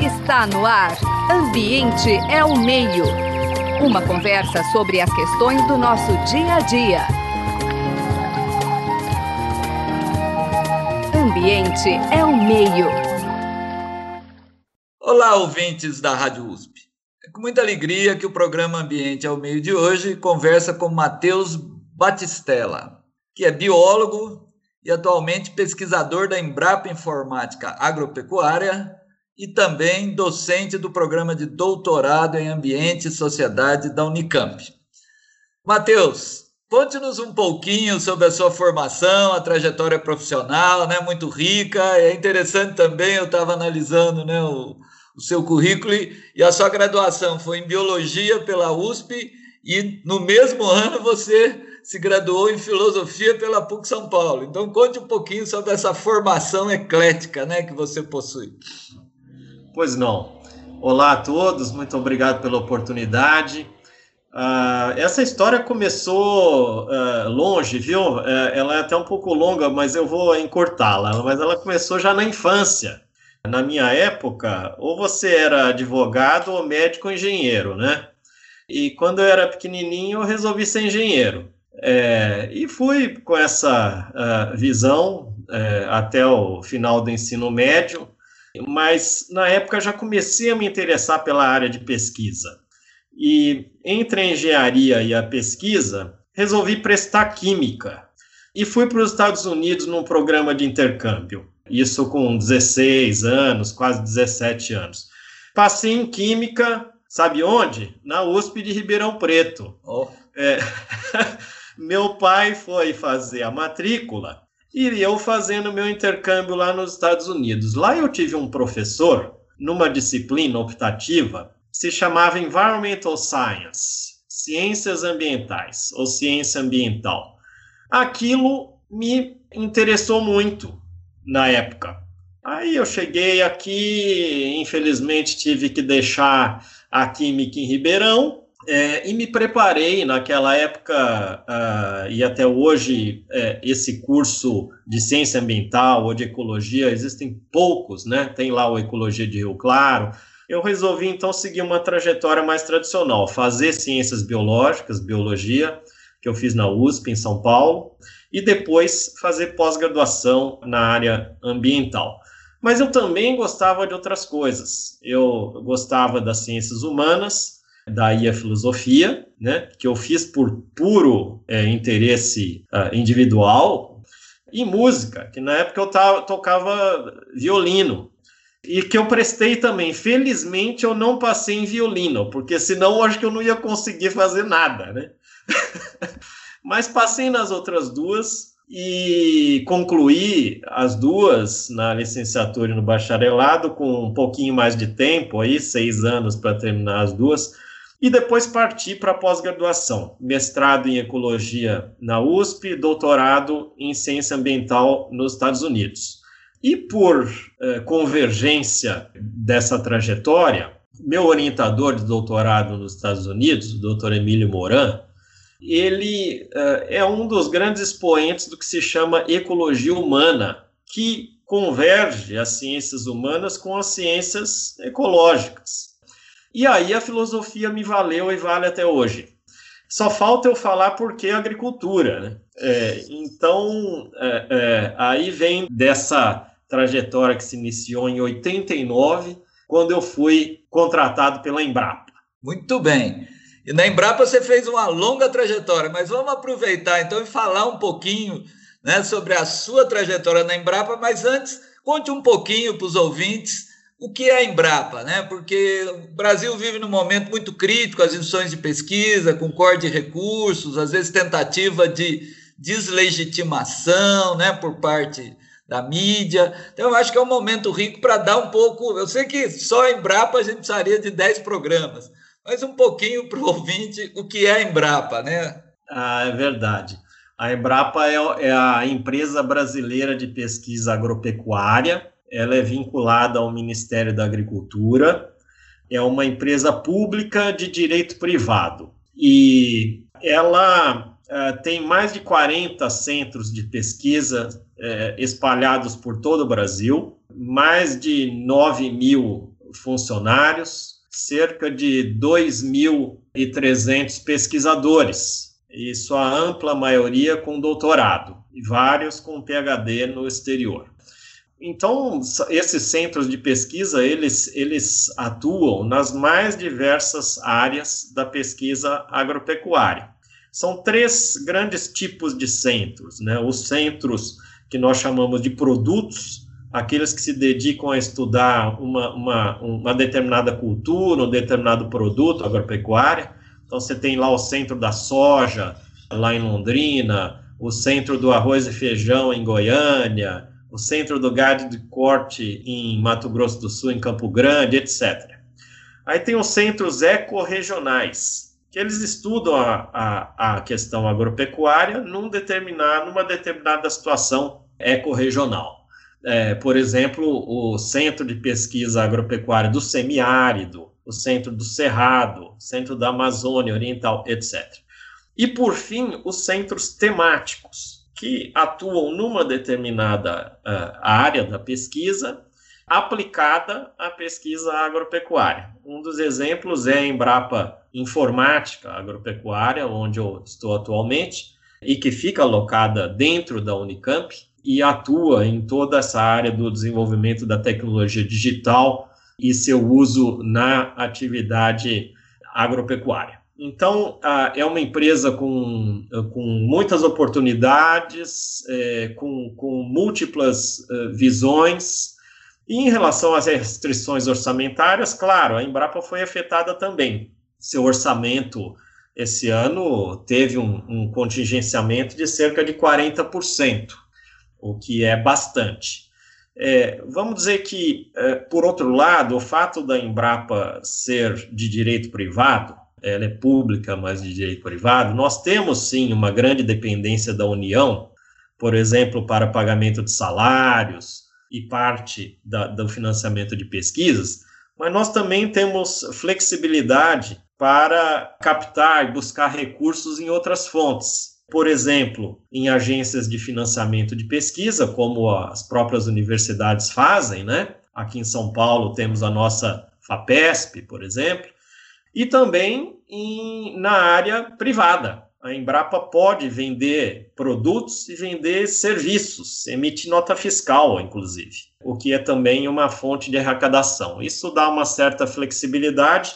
Está no ar. Ambiente é o meio. Uma conversa sobre as questões do nosso dia a dia. Ambiente é o meio. Olá, ouvintes da Rádio USP. É com muita alegria que o programa Ambiente é o Meio de hoje conversa com Matheus Batistella, que é biólogo e atualmente pesquisador da Embrapa Informática Agropecuária e também docente do programa de doutorado em Ambiente e Sociedade da Unicamp. Matheus, conte-nos um pouquinho sobre a sua formação, a trajetória profissional, né, muito rica. É interessante também, eu estava analisando né, o, o seu currículo e a sua graduação foi em Biologia pela USP e no mesmo ano você se graduou em Filosofia pela PUC São Paulo. Então conte um pouquinho sobre essa formação eclética né, que você possui. Pois não. Olá a todos, muito obrigado pela oportunidade. Uh, essa história começou uh, longe, viu? Uh, ela é até um pouco longa, mas eu vou encurtá-la. Mas ela começou já na infância. Na minha época, ou você era advogado ou médico ou engenheiro, né? E quando eu era pequenininho, eu resolvi ser engenheiro. É, e fui com essa visão é, até o final do ensino médio mas na época já comecei a me interessar pela área de pesquisa. E entre a engenharia e a pesquisa, resolvi prestar química. E fui para os Estados Unidos num programa de intercâmbio. Isso com 16 anos, quase 17 anos. Passei em química, sabe onde? Na USP de Ribeirão Preto. Oh. É, meu pai foi fazer a matrícula e eu fazendo meu intercâmbio lá nos Estados Unidos. Lá eu tive um professor, numa disciplina optativa, se chamava Environmental Science, Ciências Ambientais, ou Ciência Ambiental. Aquilo me interessou muito na época. Aí eu cheguei aqui, infelizmente tive que deixar a Química em Ribeirão, é, e me preparei naquela época uh, e até hoje é, esse curso de ciência ambiental ou de ecologia existem poucos, né? Tem lá o ecologia de Rio Claro. Eu resolvi então seguir uma trajetória mais tradicional, fazer ciências biológicas, biologia, que eu fiz na USP em São Paulo, e depois fazer pós-graduação na área ambiental. Mas eu também gostava de outras coisas. Eu gostava das ciências humanas daí a filosofia, né, que eu fiz por puro é, interesse uh, individual, e música, que na época eu tava, tocava violino, e que eu prestei também. Felizmente eu não passei em violino, porque senão eu acho que eu não ia conseguir fazer nada, né? Mas passei nas outras duas e concluí as duas na licenciatura e no bacharelado com um pouquinho mais de tempo, aí seis anos para terminar as duas e depois parti para pós-graduação, mestrado em ecologia na USP, doutorado em ciência ambiental nos Estados Unidos. E por eh, convergência dessa trajetória, meu orientador de doutorado nos Estados Unidos, o Dr. Emílio Moran, ele eh, é um dos grandes expoentes do que se chama ecologia humana, que converge as ciências humanas com as ciências ecológicas. E aí a filosofia me valeu e vale até hoje. Só falta eu falar por que agricultura. Né? É, então, é, é, aí vem dessa trajetória que se iniciou em 89, quando eu fui contratado pela Embrapa. Muito bem. E na Embrapa você fez uma longa trajetória, mas vamos aproveitar então e falar um pouquinho né, sobre a sua trajetória na Embrapa, mas antes, conte um pouquinho para os ouvintes o que é a Embrapa, né? Porque o Brasil vive num momento muito crítico, as instituições de pesquisa, com corte de recursos, às vezes tentativa de deslegitimação, né, por parte da mídia. Então, eu acho que é um momento rico para dar um pouco. Eu sei que só a Embrapa a gente precisaria de 10 programas, mas um pouquinho para o ouvinte o que é a Embrapa, né? Ah, é verdade. A Embrapa é, é a empresa brasileira de pesquisa agropecuária ela é vinculada ao Ministério da Agricultura, é uma empresa pública de direito privado e ela uh, tem mais de 40 centros de pesquisa uh, espalhados por todo o Brasil, mais de 9 mil funcionários, cerca de 2.300 pesquisadores, e sua ampla maioria com doutorado, e vários com PhD no exterior. Então, esses centros de pesquisa, eles, eles atuam nas mais diversas áreas da pesquisa agropecuária. São três grandes tipos de centros, né? Os centros que nós chamamos de produtos, aqueles que se dedicam a estudar uma, uma, uma determinada cultura, um determinado produto agropecuário. Então, você tem lá o centro da soja, lá em Londrina, o centro do arroz e feijão em Goiânia, o centro do gado de corte em Mato Grosso do Sul, em Campo Grande, etc. Aí tem os centros ecorregionais, que eles estudam a, a, a questão agropecuária num determinado, numa determinada situação ecorregional. É, por exemplo, o Centro de Pesquisa Agropecuária do Semiárido, o Centro do Cerrado, Centro da Amazônia Oriental, etc. E, por fim, os centros temáticos, que atuam numa determinada uh, área da pesquisa aplicada à pesquisa agropecuária. Um dos exemplos é a Embrapa Informática Agropecuária, onde eu estou atualmente, e que fica alocada dentro da Unicamp e atua em toda essa área do desenvolvimento da tecnologia digital e seu uso na atividade agropecuária. Então, é uma empresa com, com muitas oportunidades, é, com, com múltiplas uh, visões. E em relação às restrições orçamentárias, claro, a Embrapa foi afetada também. Seu orçamento esse ano teve um, um contingenciamento de cerca de 40%, o que é bastante. É, vamos dizer que, é, por outro lado, o fato da Embrapa ser de direito privado, ela é pública, mas de direito privado, nós temos sim uma grande dependência da União, por exemplo, para pagamento de salários e parte da, do financiamento de pesquisas, mas nós também temos flexibilidade para captar e buscar recursos em outras fontes. Por exemplo, em agências de financiamento de pesquisa, como as próprias universidades fazem, né? Aqui em São Paulo temos a nossa FAPESP, por exemplo, e também em, na área privada. A Embrapa pode vender produtos e vender serviços, emite nota fiscal, inclusive, o que é também uma fonte de arrecadação. Isso dá uma certa flexibilidade.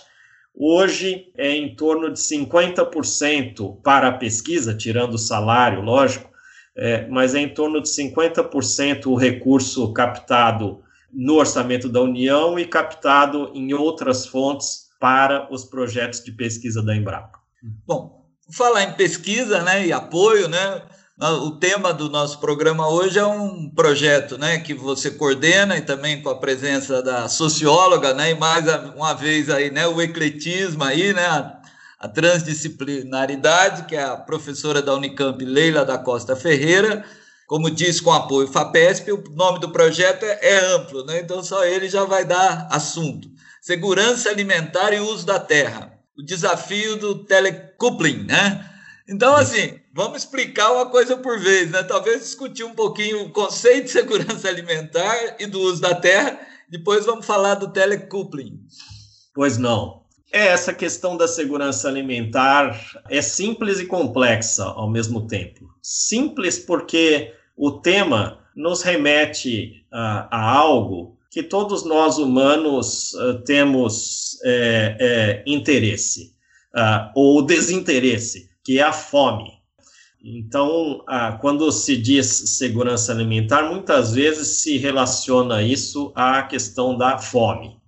Hoje é em torno de 50% para a pesquisa, tirando o salário, lógico, é, mas é em torno de 50% o recurso captado no orçamento da União e captado em outras fontes para os projetos de pesquisa da Embrapa. Bom, falar em pesquisa né, e apoio, né, o tema do nosso programa hoje é um projeto né, que você coordena e também com a presença da socióloga, né, e mais uma vez aí, né, o ecletismo aí, né, a, a transdisciplinaridade, que é a professora da Unicamp, Leila da Costa Ferreira, como diz com apoio FAPESP, o nome do projeto é, é amplo, né, então só ele já vai dar assunto segurança alimentar e uso da terra, o desafio do telecoupling, né? Então, assim, vamos explicar uma coisa por vez, né? Talvez discutir um pouquinho o conceito de segurança alimentar e do uso da terra, depois vamos falar do telecoupling. Pois não. É, essa questão da segurança alimentar é simples e complexa ao mesmo tempo. Simples porque o tema nos remete a, a algo que todos nós humanos uh, temos é, é, interesse uh, ou desinteresse, que é a fome. Então, uh, quando se diz segurança alimentar, muitas vezes se relaciona isso à questão da fome,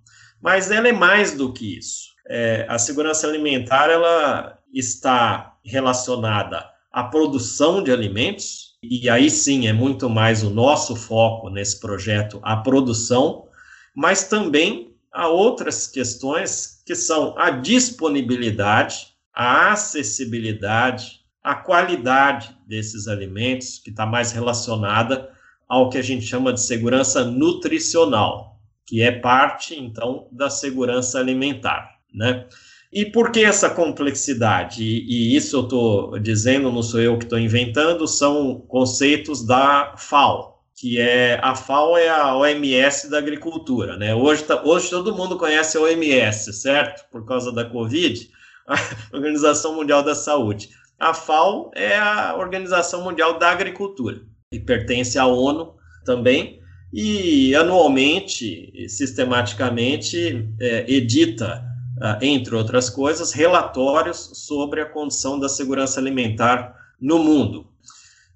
mas ela é mais do que isso. É, a segurança alimentar ela está relacionada à produção de alimentos, e aí sim é muito mais o nosso foco nesse projeto, a produção, mas também há outras questões que são a disponibilidade, a acessibilidade, a qualidade desses alimentos, que está mais relacionada ao que a gente chama de segurança nutricional, que é parte, então, da segurança alimentar, né? E por que essa complexidade? E, e isso eu estou dizendo, não sou eu que estou inventando, são conceitos da FAO, que é a FAO é a OMS da agricultura, né? Hoje, tá, hoje todo mundo conhece a OMS, certo? Por causa da Covid, a Organização Mundial da Saúde. A FAO é a Organização Mundial da Agricultura e pertence à ONU também e anualmente, sistematicamente, é, edita, entre outras coisas, relatórios sobre a condição da segurança alimentar no mundo.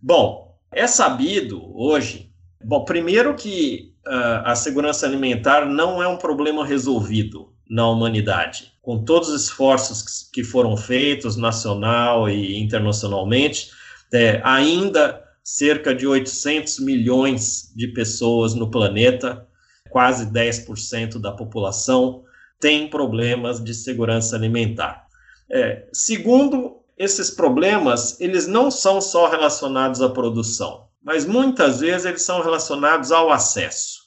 Bom, é sabido hoje Bom, primeiro que uh, a segurança alimentar não é um problema resolvido na humanidade. Com todos os esforços que foram feitos, nacional e internacionalmente, é, ainda cerca de 800 milhões de pessoas no planeta, quase 10% da população, tem problemas de segurança alimentar. É, segundo, esses problemas, eles não são só relacionados à produção mas muitas vezes eles são relacionados ao acesso.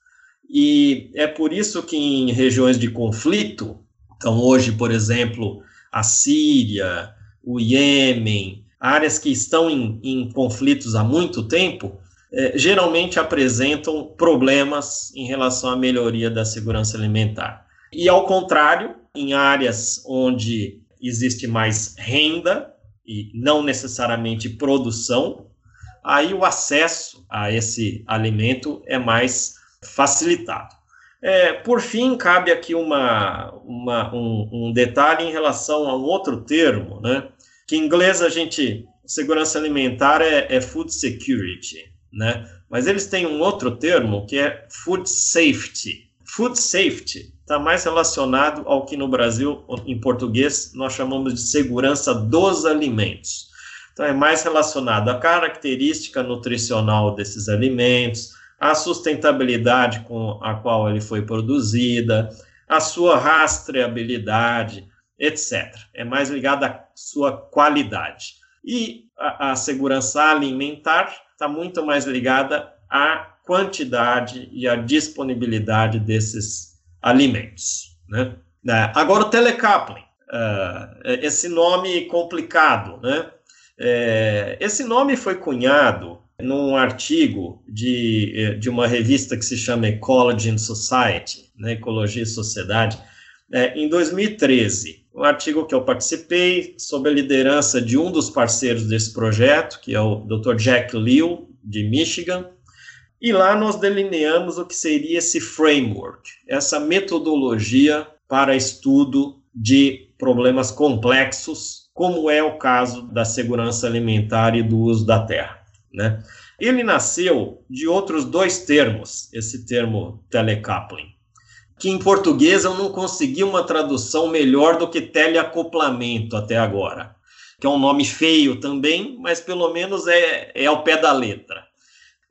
E é por isso que em regiões de conflito, então hoje, por exemplo, a Síria, o Iêmen, áreas que estão em, em conflitos há muito tempo, eh, geralmente apresentam problemas em relação à melhoria da segurança alimentar. E ao contrário, em áreas onde existe mais renda e não necessariamente produção, aí o acesso a esse alimento é mais facilitado. É, por fim, cabe aqui uma, uma um, um, detalhe em relação a um outro termo, né? Que em inglês a gente, segurança alimentar é, é food security, né? Mas eles têm um outro termo que é food safety. Food safety está mais relacionado ao que no Brasil, em português, nós chamamos de segurança dos alimentos. Então, é mais relacionado à característica nutricional desses alimentos, à sustentabilidade com a qual ele foi produzida, a sua rastreabilidade, etc. É mais ligado à sua qualidade. E a, a segurança alimentar está muito mais ligada à quantidade e à disponibilidade desses alimentos. Né? É, agora, o telecoupling, uh, esse nome complicado, né? É, esse nome foi cunhado num artigo de, é, de uma revista que se chama Ecology and Society, né, Ecologia e Sociedade, é, em 2013. Um artigo que eu participei sob a liderança de um dos parceiros desse projeto, que é o Dr. Jack Liu, de Michigan, e lá nós delineamos o que seria esse framework, essa metodologia para estudo de problemas complexos como é o caso da segurança alimentar e do uso da terra. Né? Ele nasceu de outros dois termos, esse termo telecoupling, que em português eu não consegui uma tradução melhor do que teleacoplamento até agora, que é um nome feio também, mas pelo menos é, é ao pé da letra.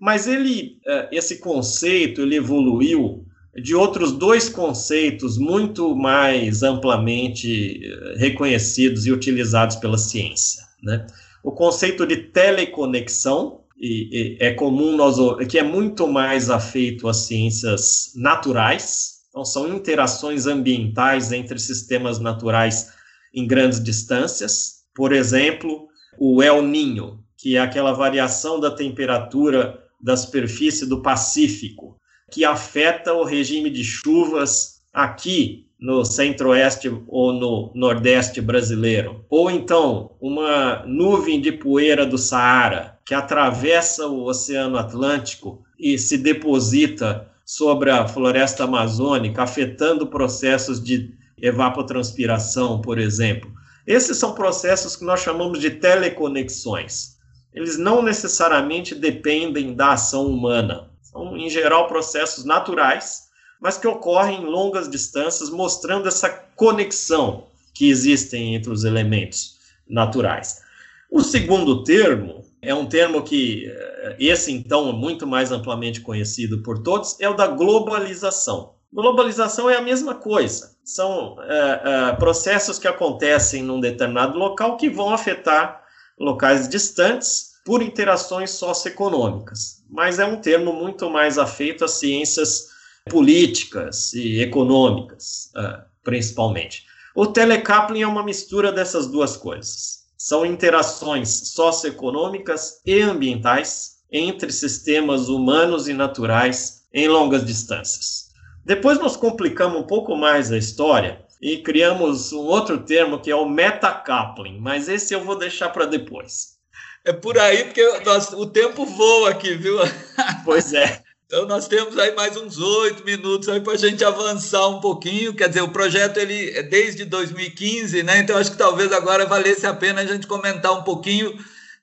Mas ele, eh, esse conceito, ele evoluiu de outros dois conceitos muito mais amplamente eh, reconhecidos e utilizados pela ciência. Né? O conceito de teleconexão, e, e é comum nós que é muito mais afeito às ciências naturais, então são interações ambientais entre sistemas naturais em grandes distâncias. Por exemplo, o El Ninho, que é aquela variação da temperatura da superfície do Pacífico, que afeta o regime de chuvas aqui no centro-oeste ou no nordeste brasileiro. Ou então, uma nuvem de poeira do Saara que atravessa o Oceano Atlântico e se deposita sobre a floresta amazônica, afetando processos de evapotranspiração, por exemplo. Esses são processos que nós chamamos de teleconexões. Eles não necessariamente dependem da ação humana. São, em geral, processos naturais, mas que ocorrem em longas distâncias, mostrando essa conexão que existem entre os elementos naturais. O segundo termo é um termo que, eh, esse então, é muito mais amplamente conhecido por todos, é o da globalização. Globalização é a mesma coisa. São é, é, processos que acontecem num determinado local que vão afetar locais distantes por interações socioeconômicas, mas é um termo muito mais afeito às ciências políticas e econômicas, uh, principalmente. O telecoupling é uma mistura dessas duas coisas. São interações socioeconômicas e ambientais entre sistemas humanos e naturais em longas distâncias. Depois nós complicamos um pouco mais a história e criamos um outro termo que é o metacoupling, mas esse eu vou deixar para depois. É por aí, porque nós, o tempo voa aqui, viu? Pois é. Então nós temos aí mais uns oito minutos aí para a gente avançar um pouquinho. Quer dizer, o projeto ele é desde 2015, né? Então acho que talvez agora valesse a pena a gente comentar um pouquinho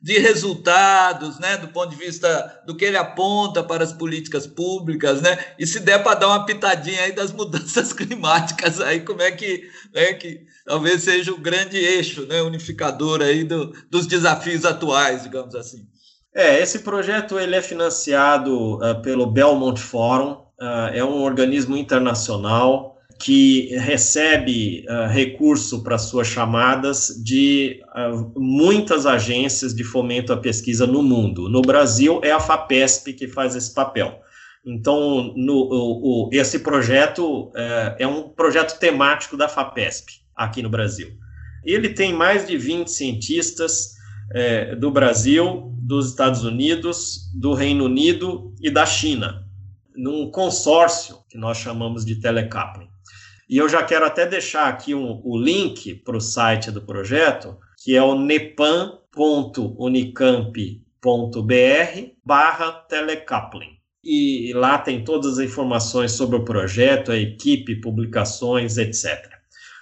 de resultados, né, do ponto de vista do que ele aponta para as políticas públicas, né, e se der para dar uma pitadinha aí das mudanças climáticas, aí como é que, né, que talvez seja o grande eixo, né, unificador aí do, dos desafios atuais, digamos assim. É, esse projeto ele é financiado uh, pelo Belmont Forum, uh, é um organismo internacional que recebe uh, recurso para suas chamadas de uh, muitas agências de fomento à pesquisa no mundo. No Brasil, é a FAPESP que faz esse papel. Então, no, o, o, esse projeto uh, é um projeto temático da FAPESP aqui no Brasil. Ele tem mais de 20 cientistas eh, do Brasil, dos Estados Unidos, do Reino Unido e da China, num consórcio que nós chamamos de telecoupling. E eu já quero até deixar aqui um, o link para o site do projeto, que é o nepan.unicamp.br barra telecoupling. E lá tem todas as informações sobre o projeto, a equipe, publicações, etc.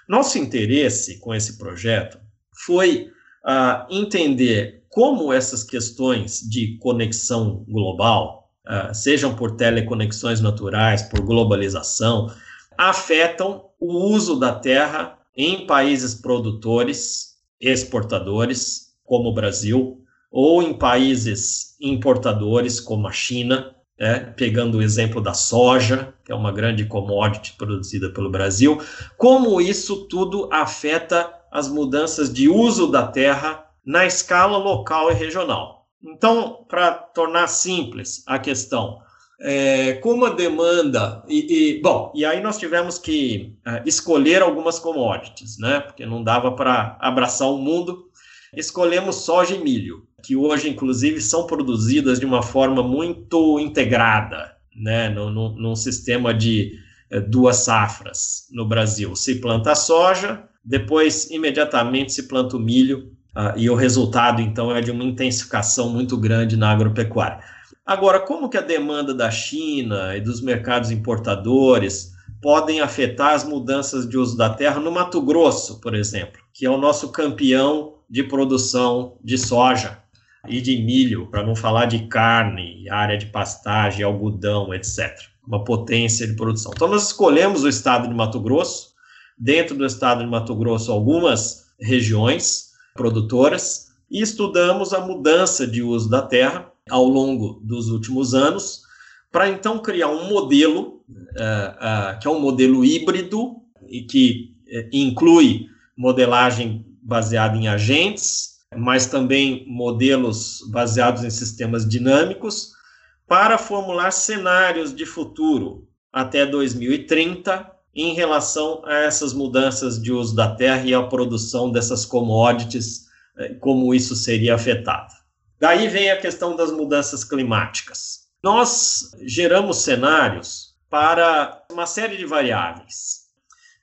Nosso interesse com esse projeto foi uh, entender como essas questões de conexão global, uh, sejam por teleconexões naturais, por globalização, afetam o uso da terra em países produtores, exportadores, como o Brasil, ou em países importadores, como a China, né? pegando o exemplo da soja, que é uma grande commodity produzida pelo Brasil, como isso tudo afeta as mudanças de uso da terra na escala local e regional. Então, para tornar simples a questão, é, como a demanda e, e, bom e aí nós tivemos que é, escolher algumas commodities né? Porque não dava para abraçar o mundo. Escolhemos soja e milho que hoje inclusive são produzidas de uma forma muito integrada né? No, no, num sistema de é, duas safras no Brasil. Se planta soja depois imediatamente se planta o milho uh, e o resultado então é de uma intensificação muito grande na agropecuária Agora, como que a demanda da China e dos mercados importadores podem afetar as mudanças de uso da terra no Mato Grosso, por exemplo, que é o nosso campeão de produção de soja e de milho, para não falar de carne, área de pastagem, algodão, etc. Uma potência de produção. Então, nós escolhemos o estado de Mato Grosso, dentro do estado de Mato Grosso, algumas regiões produtoras, e estudamos a mudança de uso da terra ao longo dos últimos anos, para então criar um modelo, uh, uh, que é um modelo híbrido, e que uh, inclui modelagem baseada em agentes, mas também modelos baseados em sistemas dinâmicos, para formular cenários de futuro até 2030 em relação a essas mudanças de uso da terra e a produção dessas commodities, como isso seria afetado. Daí vem a questão das mudanças climáticas. Nós geramos cenários para uma série de variáveis.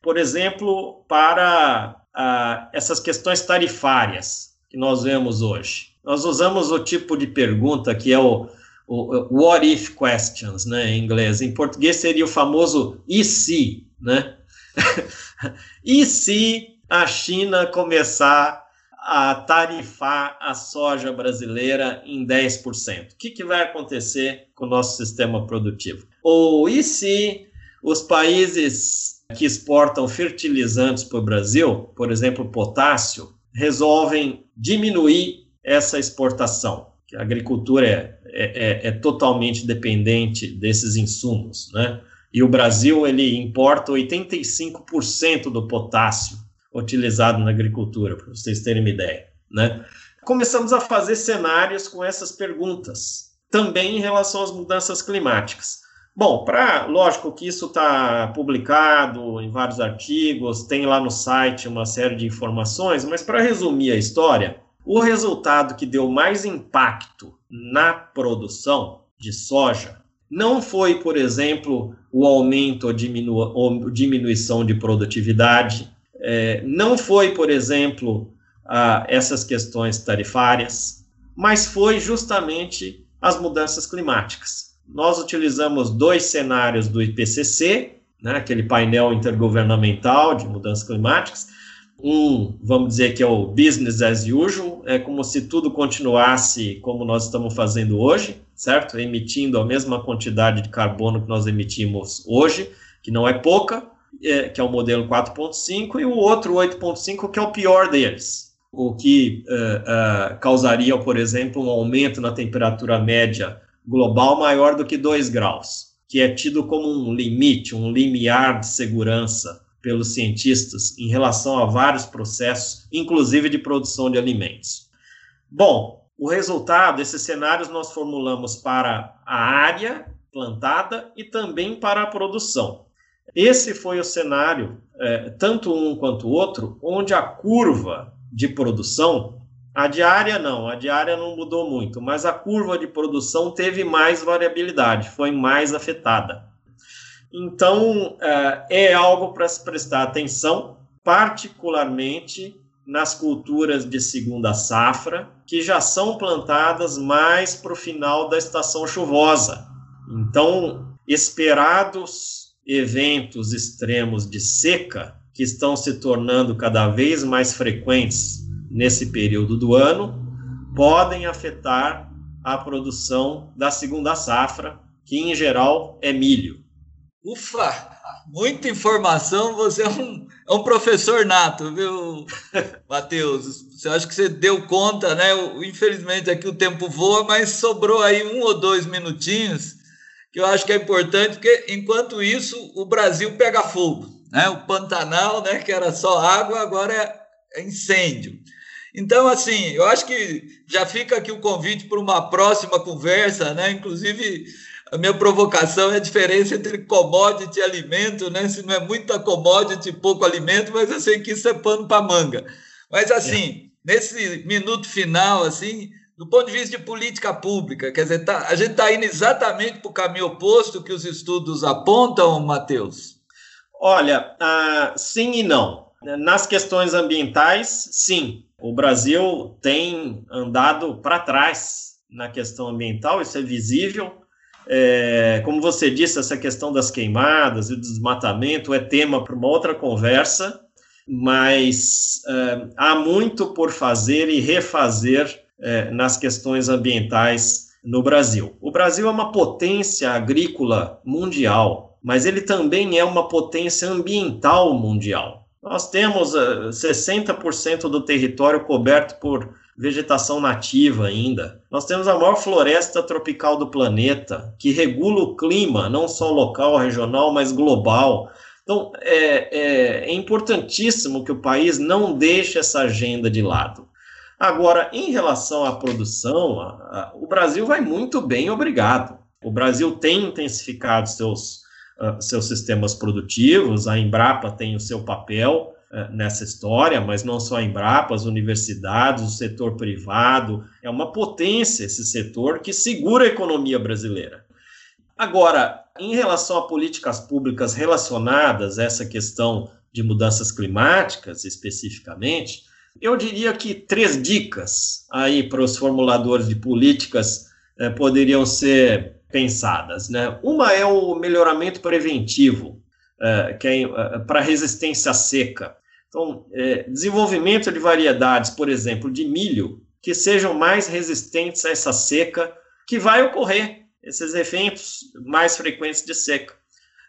Por exemplo, para ah, essas questões tarifárias que nós vemos hoje. Nós usamos o tipo de pergunta que é o, o, o what if questions, né, em inglês. Em português seria o famoso e se, né? e se a China começar a tarifar a soja brasileira em 10%. O que, que vai acontecer com o nosso sistema produtivo? Ou e se os países que exportam fertilizantes para o Brasil, por exemplo, potássio, resolvem diminuir essa exportação? A agricultura é, é, é, é totalmente dependente desses insumos, né? E o Brasil ele importa 85% do potássio utilizado na agricultura, para vocês terem uma ideia. Né? Começamos a fazer cenários com essas perguntas, também em relação às mudanças climáticas. Bom, para lógico que isso está publicado em vários artigos, tem lá no site uma série de informações, mas para resumir a história, O resultado que deu mais impacto na produção de soja não foi, por exemplo, o aumento ou, diminu ou diminuição de produtividade, é, não foi, por exemplo, a, essas questões tarifárias, mas foi justamente as mudanças climáticas. Nós utilizamos dois cenários do IPCC, né, aquele painel intergovernamental de mudanças climáticas, um, vamos dizer que é o business as usual, é como se tudo continuasse como nós estamos fazendo hoje, certo? Emitindo a mesma quantidade de carbono que nós emitimos hoje, que não é pouca, é, que é o modelo 4.5, e o outro 8.5, que é o pior deles, o que uh, uh, causaria, por exemplo, um aumento na temperatura média global maior do que 2 graus, que é tido como um limite, um limiar de segurança pelos cientistas em relação a vários processos, inclusive de produção de alimentos. Bom, o resultado, esses cenários nós formulamos para a área plantada e também para a produção. Esse foi o cenário, é, tanto um quanto o outro, onde a curva de produção, a diária não, a diária não mudou muito, mas a curva de produção teve mais variabilidade, foi mais afetada. Então, é, é algo para se prestar atenção, particularmente nas culturas de segunda safra, que já são plantadas mais para o final da estação chuvosa. Então, esperados eventos extremos de seca, que estão se tornando cada vez mais frequentes nesse período do ano, podem afetar a produção da segunda safra, que em geral é milho. Ufa! Muita informação, você é um, é um professor nato, viu, Matheus? Você acha que você deu conta, né? Infelizmente aqui o tempo voa, mas sobrou aí um ou dois minutinhos que eu acho que é importante, porque enquanto isso o Brasil pega fogo, né? O Pantanal, né, que era só água, agora é, é incêndio. Então, assim, eu acho que já fica aqui o convite para uma próxima conversa, né? Inclusive a minha provocação é a diferença entre commodity e alimento, né? Se não é muita commodity e pouco alimento, mas eu sei que isso é pano para manga. Mas assim, é. nesse minuto final, assim, do ponto de vista de política pública, quer dizer, tá, a gente está indo exatamente para o caminho oposto que os estudos apontam, Matheus? Olha, uh, sim e não. Nas questões ambientais, sim. O Brasil tem andado para trás na questão ambiental, isso é visível. É, como você disse, essa questão das queimadas e do desmatamento é tema para uma outra conversa, mas é, há muito por fazer e refazer é, nas questões ambientais no Brasil. O Brasil é uma potência agrícola mundial, mas ele também é uma potência ambiental mundial. Nós temos 60% é, do território coberto por vegetação nativa ainda. Nós temos a maior floresta tropical do planeta, que regula o clima, não só local, regional, mas global. Então, é, é, é importantíssimo que o país não deixe essa agenda de lado. Agora, em relação à produção, a, a, o Brasil vai muito bem, obrigado. O Brasil tem intensificado seus, uh, seus sistemas produtivos, a Embrapa tem o seu papel, eh, nessa história, mas não só a Embrapa, as universidades, o setor privado, é uma potência esse setor que segura a economia brasileira. Agora, em relação a políticas públicas relacionadas a essa questão de mudanças climáticas, especificamente, eu diria que três dicas aí para os formuladores de políticas eh, poderiam ser pensadas. Né? Uma é o melhoramento preventivo, eh, que é para resistência seca. Então, desenvolvimento de variedades, por exemplo, de milho, que sejam mais resistentes a essa seca que vai ocorrer, esses eventos mais frequentes de seca.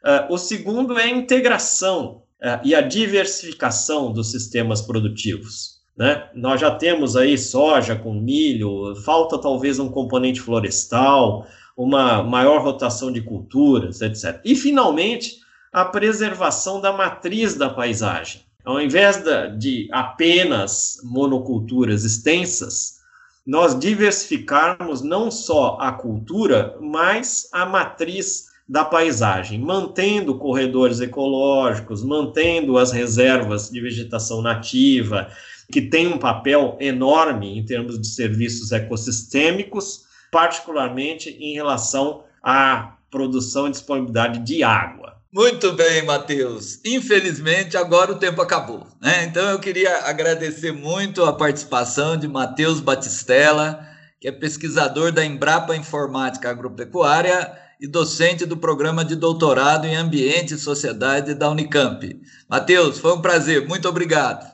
Uh, o segundo é a integração uh, e a diversificação dos sistemas produtivos. Né? Nós já temos aí soja com milho, falta talvez um componente florestal, uma maior rotação de culturas, etc. E, finalmente, a preservação da matriz da paisagem ao invés de apenas monoculturas extensas, nós diversificarmos não só a cultura, mas a matriz da paisagem, mantendo corredores ecológicos, mantendo as reservas de vegetação nativa, que tem um papel enorme em termos de serviços ecossistêmicos, particularmente em relação à produção e disponibilidade de água. Muito bem, Matheus. Infelizmente, agora o tempo acabou. Né? Então, eu queria agradecer muito a participação de Matheus Batistella, que é pesquisador da Embrapa Informática Agropecuária e docente do programa de doutorado em Ambiente e Sociedade da Unicamp. Matheus, foi um prazer. Muito obrigado.